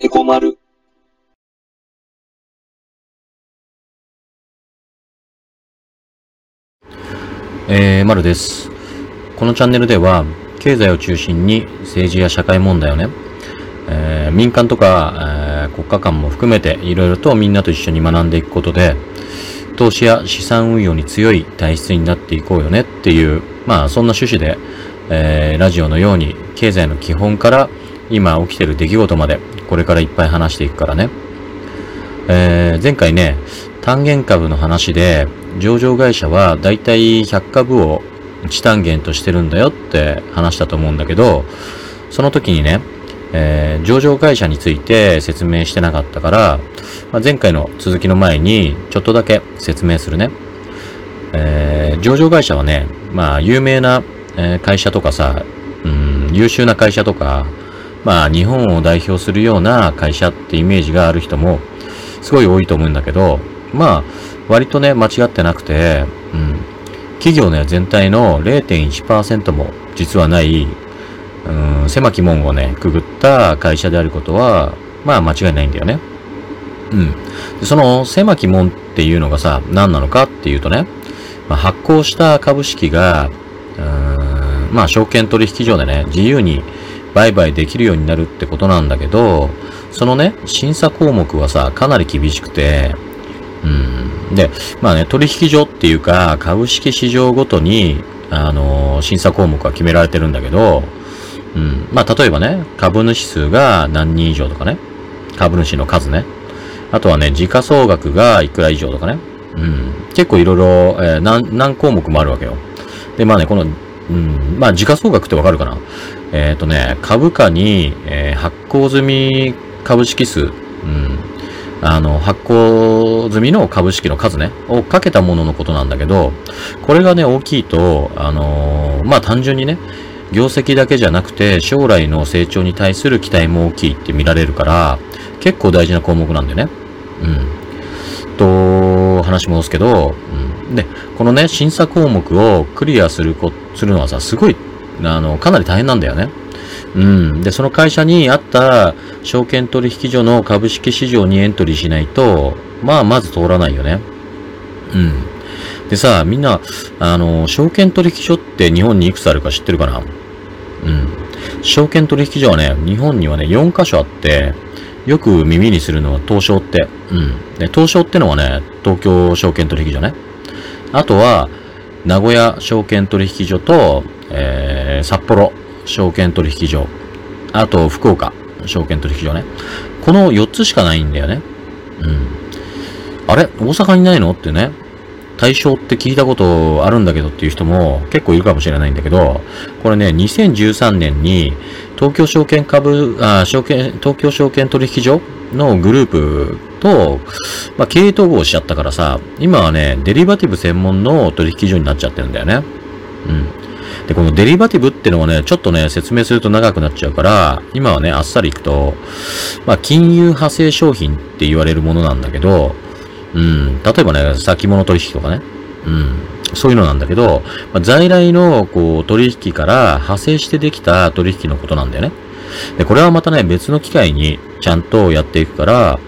エコマル。えー、まるです。このチャンネルでは、経済を中心に政治や社会問題をね、えー民間とか、えー国家間も含めていろいろとみんなと一緒に学んでいくことで、投資や資産運用に強い体質になっていこうよねっていう、まあそんな趣旨で、えーラジオのように経済の基本から今起きてる出来事までこれからいっぱい話していくからね。えー前回ね、単元株の話で、上場会社はだいたい100株を1単元としてるんだよって話したと思うんだけど、その時にね、えー上場会社について説明してなかったから、まあ、前回の続きの前にちょっとだけ説明するね。えー上場会社はね、まあ有名な、会社とかさ、うん、優秀な会社とか、まあ日本を代表するような会社ってイメージがある人もすごい多いと思うんだけど、まあ割とね間違ってなくて、うん、企業ね全体の0.1%も実はない、うん、狭き門をねくぐった会社であることは、まあ間違いないんだよね。うん。でその狭き門っていうのがさ、何なのかっていうとね、まあ、発行した株式が、うんまあ証券取引所でね、自由に売買できるようになるってことなんだけど、そのね、審査項目はさ、かなり厳しくて、うん。で、まあね、取引所っていうか、株式市場ごとに、あの審査項目は決められてるんだけど、うん。まあ、例えばね、株主数が何人以上とかね、株主の数ね。あとはね、時価総額がいくら以上とかね。うん。結構いろいろ、えー何、何項目もあるわけよ。で、まあね、この、うん、まあ、時価総額ってわかるかな？えっ、とね、株価に、えー発行済み株式数、うん、あの、発行済みの株式の数ね、をかけたもののことなんだけど、これがね、大きいと、あのーまあ、単純にね、業績だけじゃなくて、将来の成長に対する期待も大きいって見られるから、結構大事な項目なんだよね。うん。と、話戻すけど、うん。で、このね、審査項目をクリアするこ、するのはさ、すごい、あの、かなり大変なんだよね。うん。で、その会社にあった証券取引所の株式市場にエントリーしないと、まあ、まず通らないよね。うん。でさ、みんな、あの、証券取引所って日本にいくつあるか知ってるかな？うん。証券取引所はね、日本にはね、4カ所あって、よく耳にするのは東証って。うん。で、東証ってのはね、東京証券取引所ね。あとは、名古屋証券取引所と、えー、札幌証券取引所。あと、福岡証券取引所ね。この4つしかないんだよね。うん。あれ？大阪にないの？ってね。対象って聞いたことあるんだけどっていう人も結構いるかもしれないんだけど、これね、2013年に東京証券株、あ証券、東京証券取引所のグループと、まあ、経営統合しちゃったからさ、今はね、デリバティブ専門の取引所になっちゃってるんだよね。うん。で、このデリバティブってのはね、ちょっとね、説明すると長くなっちゃうから、今はね、あっさりいくと、まあ、金融派生商品って言われるものなんだけど、うん、例えばね、先物取引とかね、うん、そういうのなんだけど、まあ、在来の、こう、取引から派生してできた取引のことなんだよね。で、これはまたね、別の機会にちゃんとやっていくから、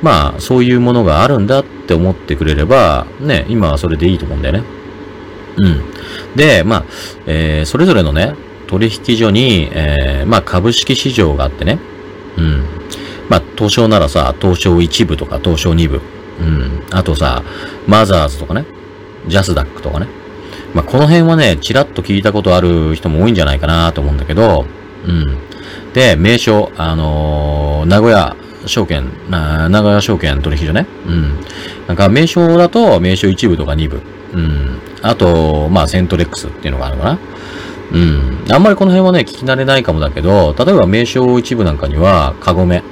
まあ、そういうものがあるんだって思ってくれれば、ね、今はそれでいいと思うんだよね。うん。で、まあ、えーそれぞれのね、取引所に、えーまあ、株式市場があってね。うん。まあ、東証ならさ、東証1部とか東証2部。うん。あとさ、マザーズとかね。ジャスダックとかね。まあ、この辺はね、ちらっと聞いたことある人も多いんじゃないかなと思うんだけど、うん。で、名称、あのー名古屋証券、名古屋証券取引所ね。うん。なんか名称だと、名称1部とか2部。うん。あと、まあ、セントレックスっていうのがあるのかな。うん。あんまりこの辺はね、聞き慣れないかもだけど、例えば名称1部なんかには、カゴメ。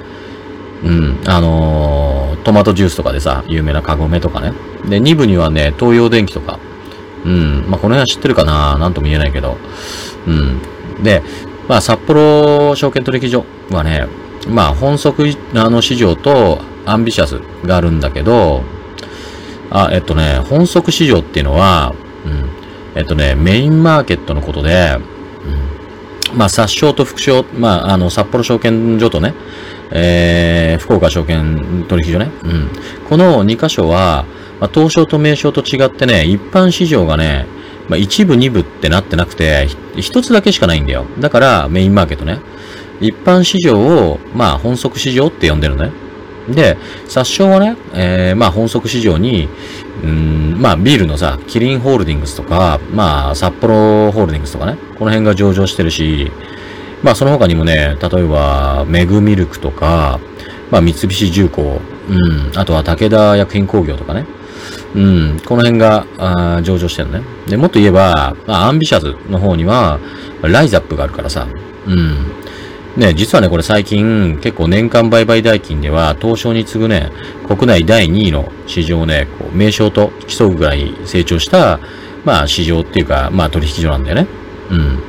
うん。あのートマトジュースとかでさ、有名なカゴメとかね。で、2部にはね、東洋電機とか。うん。まあ、この辺は知ってるかな？なんとも言えないけど。うん。で、まあ、札幌証券取引所はね、まあ、本則、あの、市場とアンビシャスがあるんだけど、あ、えっとね、本則市場っていうのは、うん。えっとね、メインマーケットのことで、うん。まあ、殺傷と副賞、まあ、あの、札幌証券所とね、えー、福岡証券取引所ね。うん。この2箇所は、まあ、東証と名称と違ってね、一般市場がね、まあ、一部二部ってなってなくて、一つだけしかないんだよ。だから、メインマーケットね。一般市場を、まあ、本則市場って呼んでるのね。で、殺傷はね、えー、まあ、本則市場に、うん、まあ、ビールのさ、キリンホールディングスとか、まあ、札幌ホールディングスとかね、この辺が上場してるし、まあ、その他にもね、例えば、メグミルクとか、まあ、三菱重工、うん、あとは武田薬品工業とかね、うん、この辺が、あ上場してるね。で、もっと言えば、まあ、アンビシャズの方には、ライザップがあるからさ、うん。ね、実はね、これ最近、結構年間売買代金では、東証に次ぐね、国内第2位の市場をね、こう、名称と競うぐらい成長した、まあ、市場っていうか、まあ、取引所なんだよね。うん。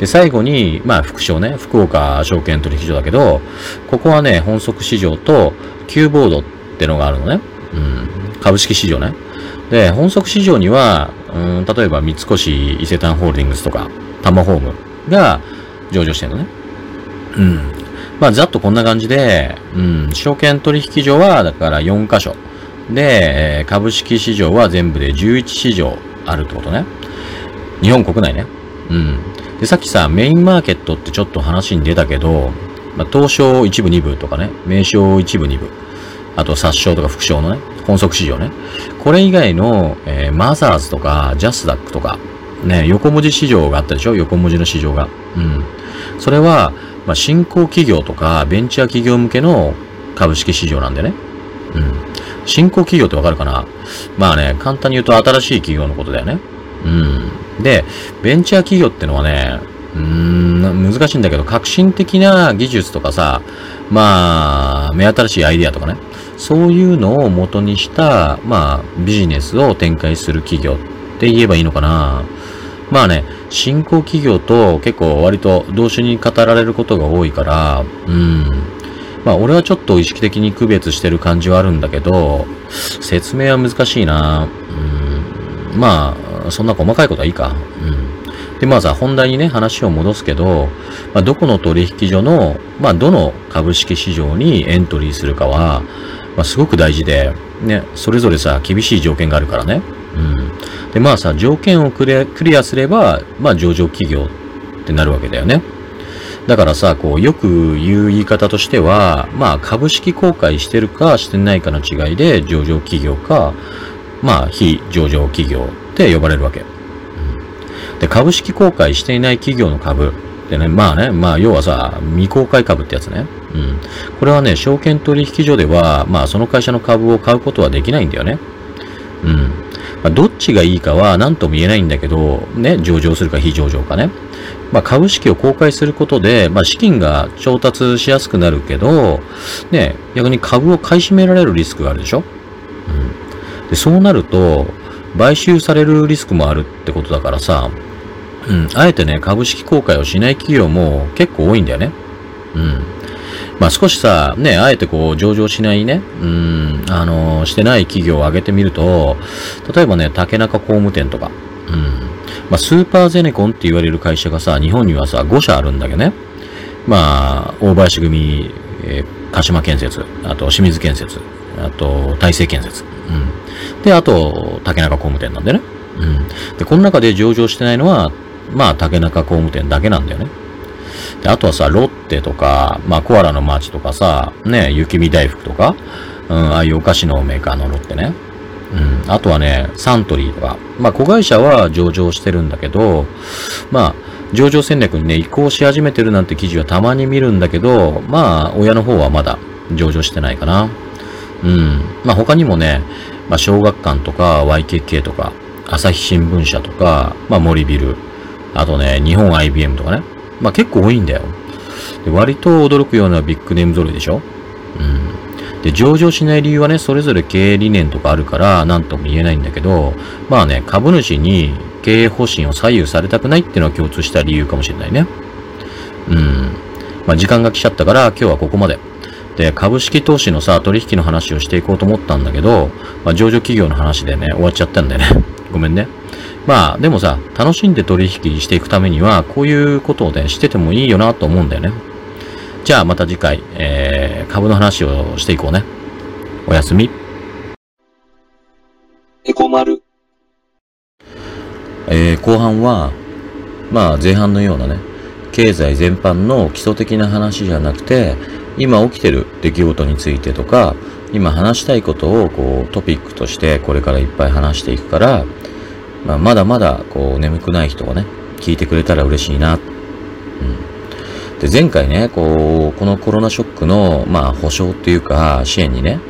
で、最後に、まあ、副賞ね、福岡証券取引所だけど、ここはね、本則市場と、Q ボードってのがあるのね。うん。株式市場ね。で、本則市場には、うん、例えば三越伊勢丹ホールディングスとか、タマホームが上場してるのね。うん。まあ、ざっとこんな感じで、うん、証券取引所は、だから4箇所。で、株式市場は全部で11市場あるってことね。日本国内ね。うん。で、さっきさ、メインマーケットってちょっと話に出たけど、まあ、東証一部二部とかね、名称一部二部、あと殺傷とか副賞のね、本則市場ね。これ以外の、えー、マザーズとか、ジャスダックとか、ね、横文字市場があったでしょ？横文字の市場が。うん。それは、まあ、新興企業とかベンチャー企業向けの株式市場なんでね。うん。新興企業ってわかるかな？まあね、簡単に言うと新しい企業のことだよね。うん。で、ベンチャー企業ってのはね、うーん、難しいんだけど、革新的な技術とかさ、まあ、目新しいアイディアとかね、そういうのを元にした、まあ、ビジネスを展開する企業って言えばいいのかな。まあね、新興企業と結構割と同時に語られることが多いから、うん。まあ俺はちょっと意識的に区別してる感じはあるんだけど、説明は難しいな。うん。まあ、そんな細かいことはいいか。うん。で、まあさ、本題にね、話を戻すけど、まあ、どこの取引所の、まあ、どの株式市場にエントリーするかは、まあ、すごく大事で、ね、それぞれさ、厳しい条件があるからね。で、まあさ、条件をクリアすれば、まあ上場企業ってなるわけだよね。だからさ、こう、よく言う言い方としては、まあ株式公開してるかしてないかの違いで上場企業か、まあ非上場企業って呼ばれるわけ。で、株式公開していない企業の株ってね、まあね、まあ要はさ、未公開株ってやつね。うん。これはね、証券取引所では、まあその会社の株を買うことはできないんだよね。うん。まあ、どっちがいいかは何とも言えないんだけど、ね、上場するか非上場かね。まあ、株式を公開することで、まあ、資金が調達しやすくなるけど、ね、逆に株を買い占められるリスクがあるでしょ？うん。で、そうなると、買収されるリスクもあるってことだからさ、うん、あえてね、株式公開をしない企業も結構多いんだよね。うん。まあ少しさ、ね、あえてこう上場しないね、うん、あの、してない企業を挙げてみると、例えばね、竹中工務店とか、うん。まあスーパーゼネコンって言われる会社がさ、日本にはさ、5社あるんだけどね。まあ、大林組、えー、鹿島建設、あと清水建設、あと大成建設、うん。で、あと、竹中工務店なんでね。うん。で、この中で上場してないのは、まあ、竹中工務店だけなんだよね。で、あとはさ、ロッテとか、まあ、コアラのマーチとかさ、ね、雪見大福とか、うん、ああいうお菓子のメーカーのロッテね。うん、あとはね、サントリーとか、まあ、子会社は上場してるんだけど、まあ、上場戦略にね、移行し始めてるなんて記事はたまに見るんだけど、まあ、親の方はまだ上場してないかな。うん。まあ、他にもね、まあ、小学館とか YKK とか、朝日新聞社とか、まあ、森ビル、あとね、日本 IBM とかね。まあ結構多いんだよ。で割と驚くようなビッグネーム揃いでしょ？うん。で、上場しない理由はね、それぞれ経営理念とかあるから、なんとも言えないんだけど、まあね、株主に経営方針を左右されたくないっていうのは共通した理由かもしれないね。うん。まあ時間が来ちゃったから今日はここまで。で、株式投資のさ、取引の話をしていこうと思ったんだけど、まあ上場企業の話でね、終わっちゃったんだよね。ごめんね。まあ、でもさ、楽しんで取引していくためには、こういうことをね、しててもいいよなと思うんだよね。じゃあまた次回、えー、株の話をしていこうね。おやすみ。エコ丸。えー、後半は、まあ前半のようなね、経済全般の基礎的な話じゃなくて、今起きてる出来事についてとか、今話したいことをこうトピックとしてこれからいっぱい話していくから、まあ、まだまだこう眠くない人がね、聞いてくれたら嬉しいな。うん。で、前回ね、こう、このコロナショックの、まあ、保証っていうか、支援にね、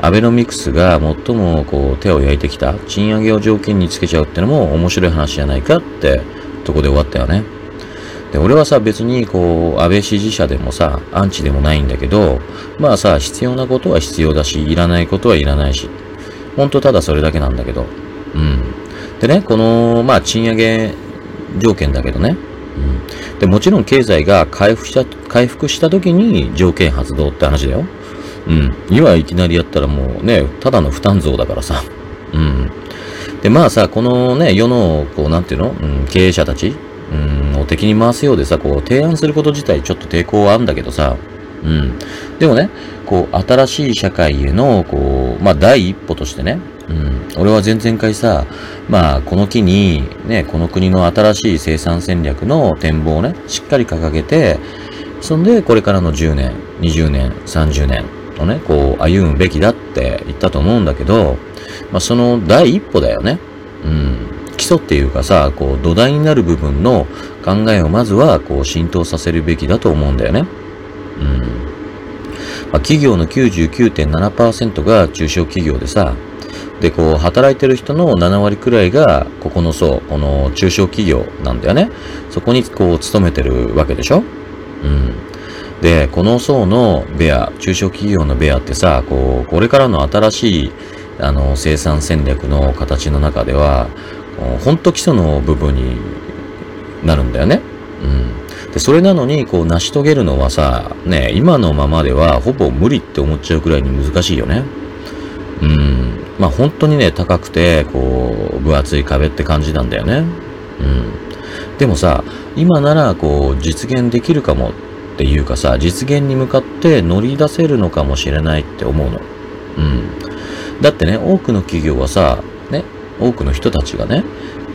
アベノミクスが最もこう手を焼いてきた賃上げを条件につけちゃうってのも面白い話じゃないかってとこで終わったよね。で、俺はさ、別にこう、安倍支持者でもさ、アンチでもないんだけど、まあさ、必要なことは必要だし、いらないことはいらないし、ほんとただそれだけなんだけど、うん。でね、この、まあ、賃上げ条件だけどね、で、もちろん経済が回復した、回復した時に条件発動って話だよ。うん。今いきなりやったらもうね、ただの負担増だからさ。うん。で、まあさ、このね、世の、こう、なんていうの、うん、経営者たち、うん、を敵に回すようでさ、こう、提案すること自体ちょっと抵抗はあるんだけどさ、うん。でもね、こう、新しい社会への、こう、まあ、第一歩としてね、うん。俺は前々回さ、まあ、この機に、ね、この国の新しい生産戦略の展望をね、しっかり掲げて、そんで、これからの10年、20年、30年をね、こう、歩むべきだって言ったと思うんだけど、まあ、その第一歩だよね。うん。基礎っていうかさ、こう、土台になる部分の考えをまずは、こう、浸透させるべきだと思うんだよね。うん。まあ、企業の99.7%が中小企業でさ、で、こう、働いてる人の7割くらいが、ここの層、この中小企業なんだよね。そこに、こう、勤めてるわけでしょ？うん。で、この層のベア、中小企業のベアってさ、こう、これからの新しい、あの、生産戦略の形の中では、ほんと基礎の部分になるんだよね。うん。で、それなのに、こう、成し遂げるのはさ、ね、今のままではほぼ無理って思っちゃうくらいに難しいよね。まあ本当にね、高くて、こう、分厚い壁って感じなんだよね。うん。でもさ、今なら、こう、実現できるかもっていうかさ、実現に向かって乗り出せるのかもしれないって思うの。うん。だってね、多くの企業はさ、ね、多くの人たちがね、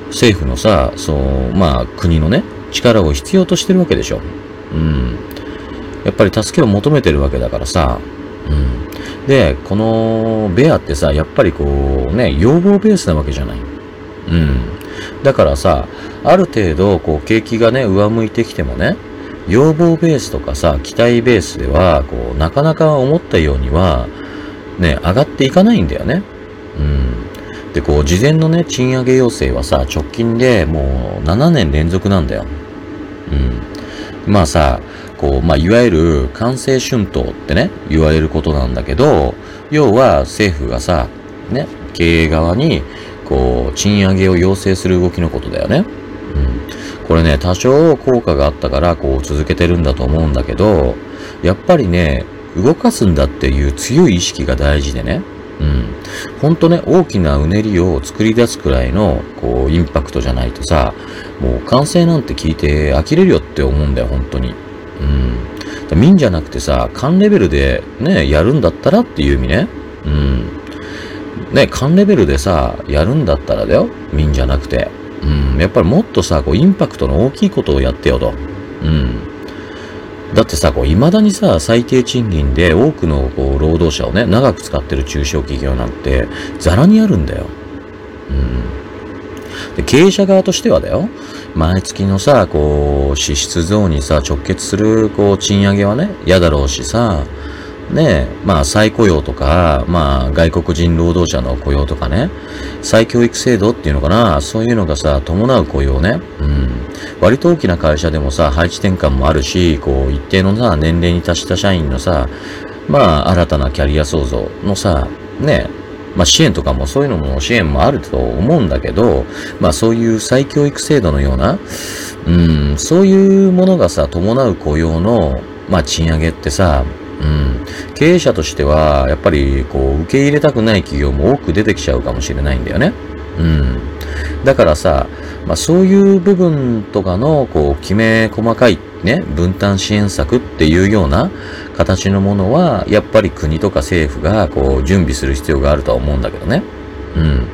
政府のさ、そう、まあ国のね、力を必要としてるわけでしょ。うん。やっぱり助けを求めてるわけだからさ、うん。で、このベアってさ、やっぱりこうね、要望ベースなわけじゃない。うん。だからさ、ある程度、こう、景気がね、上向いてきてもね、要望ベースとかさ、期待ベースでは、こう、なかなか思ったようには、ね、上がっていかないんだよね。うん。で、こう、事前のね、賃上げ要請はさ、直近でもう7年連続なんだよ。うん。まあさ、こう、まあ、いわゆる完成春闘ってね、言われることなんだけど、要は政府がさ、ね、経営側に、こう、賃上げを要請する動きのことだよね。うん。これね、多少効果があったから、こう、続けてるんだと思うんだけど、やっぱりね、動かすんだっていう強い意識が大事でね。うん。ほんとね、大きなうねりを作り出すくらいの、こう、インパクトじゃないとさ、もう完成なんて聞いて呆れるよって思うんだよ、本当に。うん。民じゃなくてさ、官レベルでね、やるんだったらっていう意味ね。うん。ね、官レベルでさ、やるんだったらだよ。民じゃなくて。うん。やっぱりもっとさ、こう、インパクトの大きいことをやってよと。うん。だってさ、こう、未だにさ、最低賃金で多くのこう労働者をね、長く使ってる中小企業なんて、ザラにあるんだよ。うん。で、経営者側としてはだよ。毎月のさ、こう、支出増にさ、直結する、こう、賃上げはね、嫌だろうしさ、ねまあ、再雇用とか、まあ、外国人労働者の雇用とかね、再教育制度っていうのかな、そういうのがさ、伴う雇用ね、うん。割と大きな会社でもさ、配置転換もあるし、こう、一定のさ、年齢に達した社員のさ、まあ、新たなキャリア創造のさ、ね、まあ支援とかもそういうのも支援もあると思うんだけど、まあそういう再教育制度のような、うん、そういうものがさ、伴う雇用の、まあ賃上げってさ、うん、経営者としては、やっぱりこう、受け入れたくない企業も多く出てきちゃうかもしれないんだよね。うん。だからさ、まあそういう部分とかの、こう、きめ細かいね、分担支援策っていうような形のものは、やっぱり国とか政府が、こう、準備する必要があるとは思うんだけどね。うん。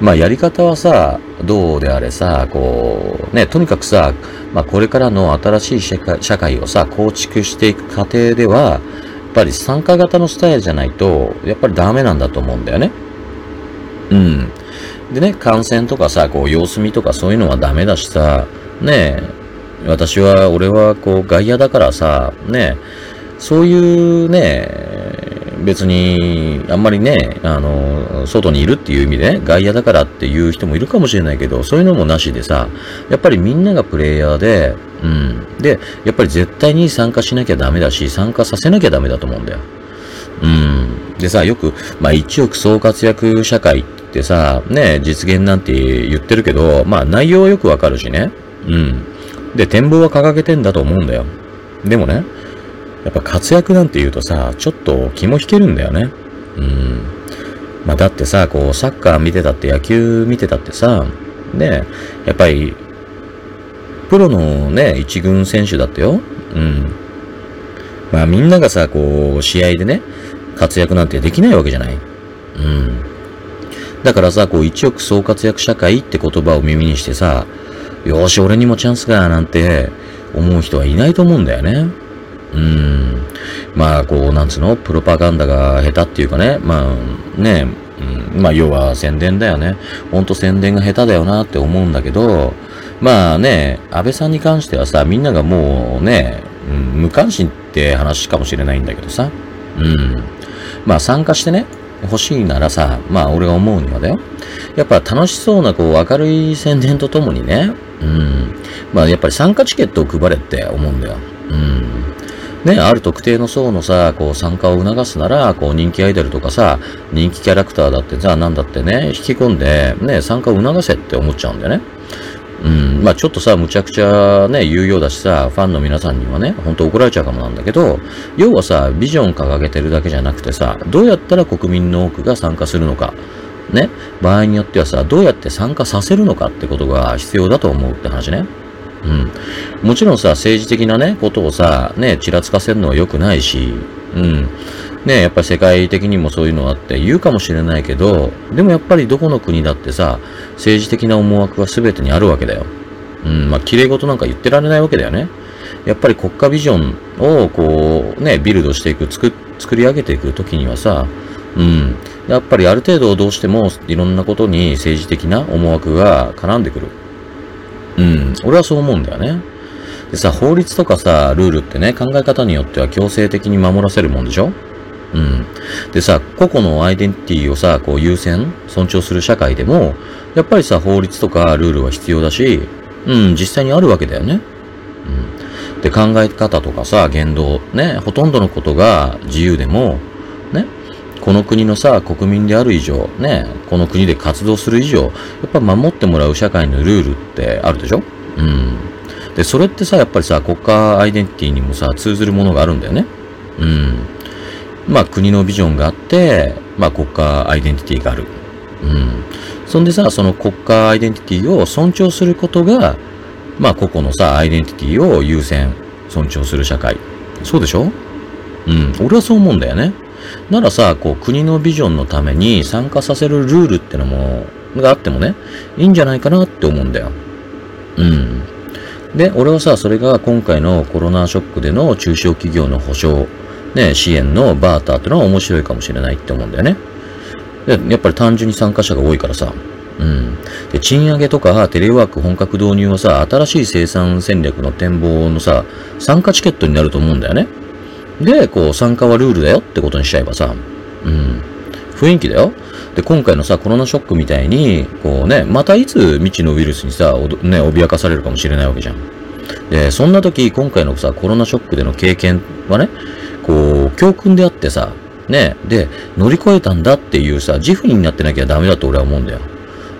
まあやり方はさ、どうであれさ、こう、ね、とにかくさ、まあこれからの新しい社会社会をさ、構築していく過程では、やっぱり参加型のスタイルじゃないと、やっぱりダメなんだと思うんだよね。うん。でね、感染とかさ、こう、様子見とかそういうのはダメだしさ、ねえ、私は、俺はこう、外野だからさ、ねそういうね、別に、あんまりね、あの、外にいるっていう意味でね、外野だからっていう人もいるかもしれないけど、そういうのもなしでさ、やっぱりみんながプレイヤーで、うん。で、やっぱり絶対に参加しなきゃダメだし、参加させなきゃダメだと思うんだよ。うん。でさ、よく、まあ、一億総活躍社会ってさ、ね、実現なんて言ってるけど、まあ内容はよくわかるしね。うん。で、展望は掲げてんだと思うんだよ。でもね、やっぱ活躍なんて言うとさ、ちょっと気も引けるんだよね。うん。まあだってさ、こう、サッカー見てたって野球見てたってさ、ね、やっぱり、プロのね、一軍選手だったよ。うん。まあみんながさ、こう、試合でね、活躍なんてできないわけじゃない。うん。だからさ、こう、一億総活躍社会って言葉を耳にしてさ、よし、俺にもチャンスが、なんて思う人はいないと思うんだよね。うん。まあ、こう、なんつうの、プロパガンダが下手っていうかね、まあ、ね、うん、まあ、要は宣伝だよね。ほんと宣伝が下手だよなって思うんだけど、まあね、安倍さんに関してはさ、みんながもうね、うん、無関心って話かもしれないんだけどさ、うん。まあ参加してね、欲しいならさ、まあ俺が思うにはだよ。やっぱ楽しそうなこう明るい宣伝とともにね、うん。まあやっぱり参加チケットを配れって思うんだよ。うん。ね、ある特定の層のさ、こう参加を促すなら、こう人気アイドルとかさ、人気キャラクターだってさ、なんだってね、引き込んで、ね、参加を促せって思っちゃうんだよね。うん、まあちょっとさ、むちゃくちゃね、有用だしさ、ファンの皆さんにはね、ほんと怒られちゃうかもなんだけど、要はさ、ビジョン掲げてるだけじゃなくてさ、どうやったら国民の多くが参加するのか、ね、場合によってはさ、どうやって参加させるのかってことが必要だと思うって話ね。うん。もちろんさ、政治的なね、ことをさ、ね、ちらつかせるのは良くないし、うん。ね、やっぱり世界的にもそういうのあって言うかもしれないけど、でもやっぱりどこの国だってさ、政治的な思惑は全てにあるわけだよ。うん、まあ、綺麗事なんか言ってられないわけだよね。やっぱり国家ビジョンをこう、ね、ビルドしていく、作、作り上げていくときにはさ、うん。やっぱりある程度どうしてもいろんなことに政治的な思惑が絡んでくる。うん。俺はそう思うんだよね。でさ、法律とかさ、ルールってね、考え方によっては強制的に守らせるもんでしょ？うん。でさ、個々のアイデンティティをさ、こう優先、尊重する社会でも、やっぱりさ、法律とかルールは必要だし、うん、実際にあるわけだよね。うん。で、考え方とかさ、言動、ね、ほとんどのことが自由でも、この国のさ、国民である以上、ね、この国で活動する以上、やっぱ守ってもらう社会のルールってあるでしょ？うん。で、それってさ、やっぱりさ、国家アイデンティティにもさ、通ずるものがあるんだよね。うん。まあ国のビジョンがあって、まあ国家アイデンティティがある。うん。そんでさ、その国家アイデンティティを尊重することが、まあ個々のさ、アイデンティティを優先、尊重する社会。そうでしょ？うん。俺はそう思うんだよね。ならさ、こう国のビジョンのために参加させるルールってのも、があってもね、いいんじゃないかなって思うんだよ。うん。で、俺はさ、それが今回のコロナショックでの中小企業の保証ね、支援のバーターってのは面白いかもしれないって思うんだよね。でやっぱり単純に参加者が多いからさ。うん。で、賃上げとかテレワーク本格導入はさ、新しい生産戦略の展望のさ、参加チケットになると思うんだよね。で、こう、参加はルールだよってことにしちゃえばさ、うん。雰囲気だよ。で、今回のさ、コロナショックみたいに、こうね、またいつ未知のウイルスにさ、ね、脅かされるかもしれないわけじゃん。で、そんな時、今回のさ、コロナショックでの経験はね、こう、教訓であってさ、ね、で、乗り越えたんだっていうさ、自負になってなきゃダメだと俺は思うんだよ。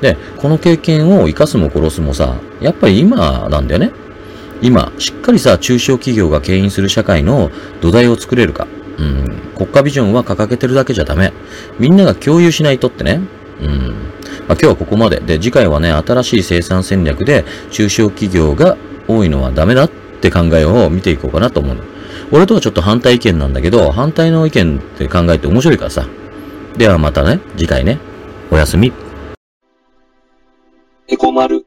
で、この経験を生かすも殺すもさ、やっぱり今なんだよね。今、しっかりさ、中小企業が牽引する社会の土台を作れるか。うん。国家ビジョンは掲げてるだけじゃダメ。みんなが共有しないとってね。うん。まあ、今日はここまで。で、次回はね、新しい生産戦略で中小企業が多いのはダメだって考えを見ていこうかなと思う。俺とはちょっと反対意見なんだけど、反対の意見って考えて面白いからさ。ではまたね、次回ね。おやすみ。エコマル。